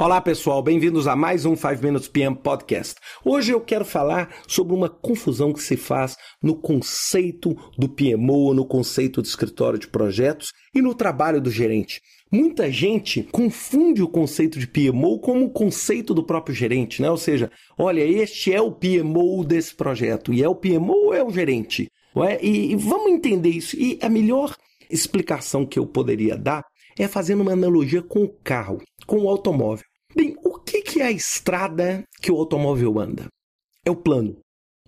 Olá pessoal, bem-vindos a mais um 5 Minutes PM Podcast. Hoje eu quero falar sobre uma confusão que se faz no conceito do PMO, no conceito de escritório de projetos e no trabalho do gerente. Muita gente confunde o conceito de PMO como o conceito do próprio gerente, né? Ou seja, olha, este é o PMO desse projeto e é o PMO ou é o gerente? É? E, e vamos entender isso. E a melhor explicação que eu poderia dar é fazendo uma analogia com o carro, com o automóvel. Bem, o que é a estrada que o automóvel anda? É o plano,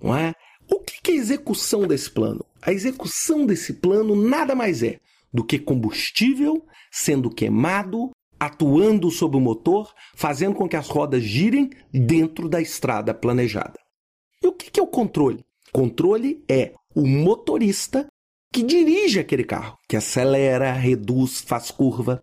não é? O que é a execução desse plano? A execução desse plano nada mais é do que combustível sendo queimado, atuando sobre o motor, fazendo com que as rodas girem dentro da estrada planejada. E o que é o controle? Controle é o motorista que dirige aquele carro, que acelera, reduz, faz curva.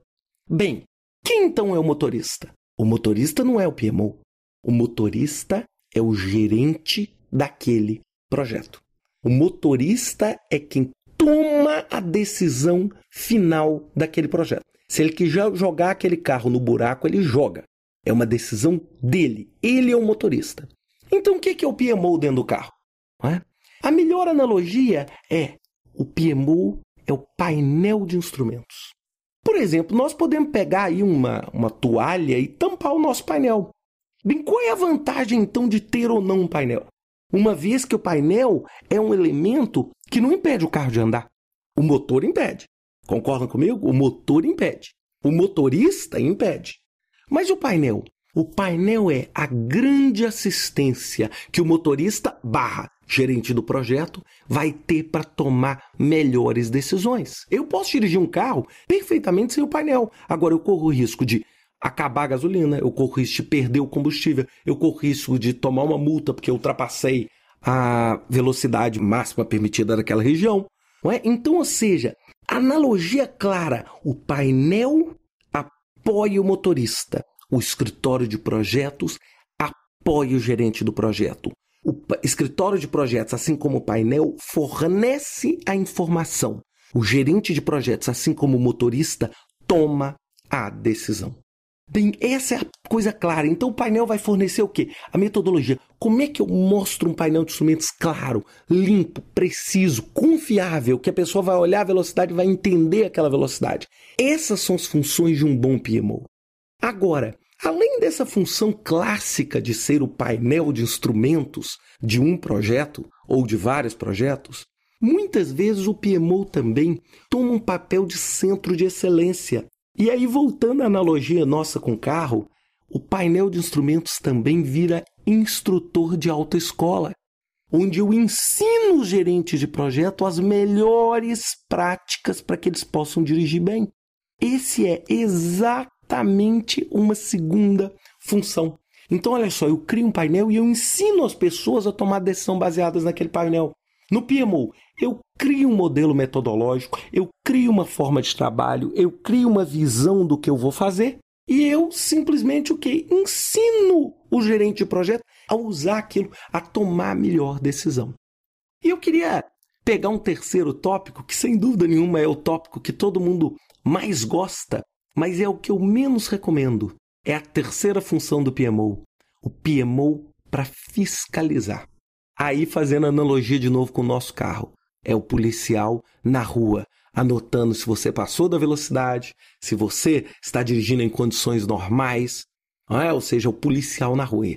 Bem, quem então é o motorista? O motorista não é o PMO. O motorista é o gerente daquele projeto. O motorista é quem toma a decisão final daquele projeto. Se ele quiser jogar aquele carro no buraco, ele joga. É uma decisão dele. Ele é o motorista. Então, o que é o PMO dentro do carro? É? A melhor analogia é o PMO é o painel de instrumentos. Por exemplo, nós podemos pegar aí uma, uma toalha e tampar o nosso painel. Bem, qual é a vantagem então de ter ou não um painel? Uma vez que o painel é um elemento que não impede o carro de andar. O motor impede. Concordam comigo? O motor impede. O motorista impede. Mas o painel? O painel é a grande assistência que o motorista barra gerente do projeto vai ter para tomar melhores decisões. Eu posso dirigir um carro perfeitamente sem o painel. Agora eu corro o risco de acabar a gasolina, eu corro o risco de perder o combustível, eu corro o risco de tomar uma multa porque eu ultrapassei a velocidade máxima permitida naquela região. Não é? Então, ou seja, analogia clara: o painel apoia o motorista, o escritório de projetos apoia o gerente do projeto. O escritório de projetos, assim como o painel, fornece a informação. O gerente de projetos, assim como o motorista, toma a decisão. Bem, essa é a coisa clara. Então o painel vai fornecer o quê? A metodologia. Como é que eu mostro um painel de instrumentos claro, limpo, preciso, confiável, que a pessoa vai olhar a velocidade e vai entender aquela velocidade? Essas são as funções de um bom PMO. Agora, Além dessa função clássica de ser o painel de instrumentos de um projeto ou de vários projetos, muitas vezes o PMO também toma um papel de centro de excelência. E aí, voltando à analogia nossa com o carro, o painel de instrumentos também vira instrutor de autoescola, onde eu ensino os gerentes de projeto as melhores práticas para que eles possam dirigir bem. Esse é exatamente exatamente uma segunda função. Então, olha só, eu crio um painel e eu ensino as pessoas a tomar decisão baseadas naquele painel. No PMO, eu crio um modelo metodológico, eu crio uma forma de trabalho, eu crio uma visão do que eu vou fazer e eu simplesmente o que? Ensino o gerente de projeto a usar aquilo, a tomar a melhor decisão. E eu queria pegar um terceiro tópico, que sem dúvida nenhuma é o tópico que todo mundo mais gosta, mas é o que eu menos recomendo. É a terceira função do PMO. O PMO para fiscalizar. Aí fazendo analogia de novo com o nosso carro. É o policial na rua, anotando se você passou da velocidade, se você está dirigindo em condições normais, é? ou seja, o policial na rua.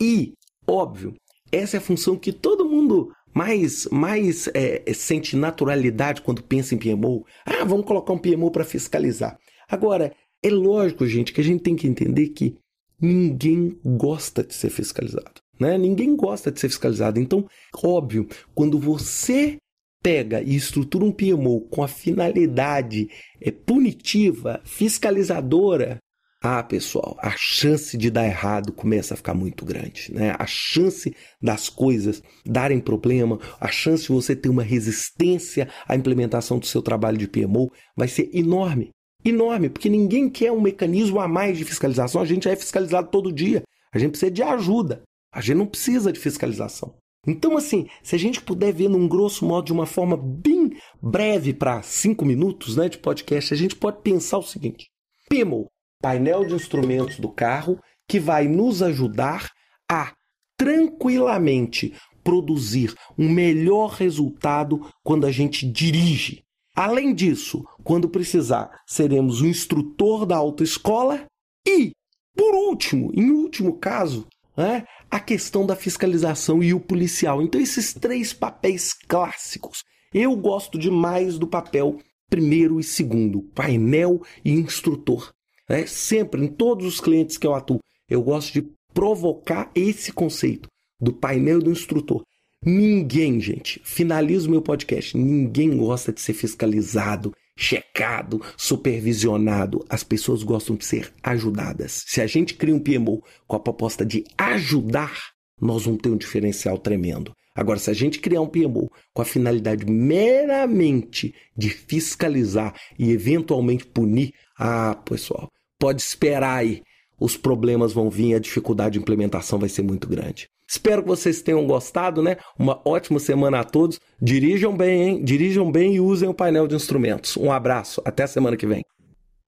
E, óbvio, essa é a função que todo mundo mais, mais é, sente naturalidade quando pensa em PMO. Ah, vamos colocar um PMO para fiscalizar. Agora, é lógico, gente, que a gente tem que entender que ninguém gosta de ser fiscalizado. Né? Ninguém gosta de ser fiscalizado. Então, óbvio, quando você pega e estrutura um PMO com a finalidade é, punitiva, fiscalizadora, ah, pessoal, a chance de dar errado começa a ficar muito grande, né? A chance das coisas darem problema, a chance de você ter uma resistência à implementação do seu trabalho de PMO vai ser enorme enorme, porque ninguém quer um mecanismo a mais de fiscalização. A gente é fiscalizado todo dia. A gente precisa de ajuda. A gente não precisa de fiscalização. Então, assim, se a gente puder ver num grosso modo, de uma forma bem breve para cinco minutos né, de podcast, a gente pode pensar o seguinte: PMO painel de instrumentos do carro que vai nos ajudar a tranquilamente produzir um melhor resultado quando a gente dirige. Além disso, quando precisar, seremos o instrutor da autoescola e, por último, em último caso, né, a questão da fiscalização e o policial. Então, esses três papéis clássicos. Eu gosto demais do papel primeiro e segundo, painel e instrutor. Né? Sempre, em todos os clientes que eu atuo, eu gosto de provocar esse conceito do painel do instrutor. Ninguém, gente, finalizo meu podcast, ninguém gosta de ser fiscalizado, checado, supervisionado. As pessoas gostam de ser ajudadas. Se a gente cria um PMO com a proposta de ajudar, nós vamos ter um diferencial tremendo. Agora, se a gente criar um PMO com a finalidade meramente de fiscalizar e eventualmente punir, ah, pessoal, pode esperar aí. Os problemas vão vir, a dificuldade de implementação vai ser muito grande. Espero que vocês tenham gostado, né? Uma ótima semana a todos. Dirijam bem, hein? Dirijam bem e usem o painel de instrumentos. Um abraço, até semana que vem.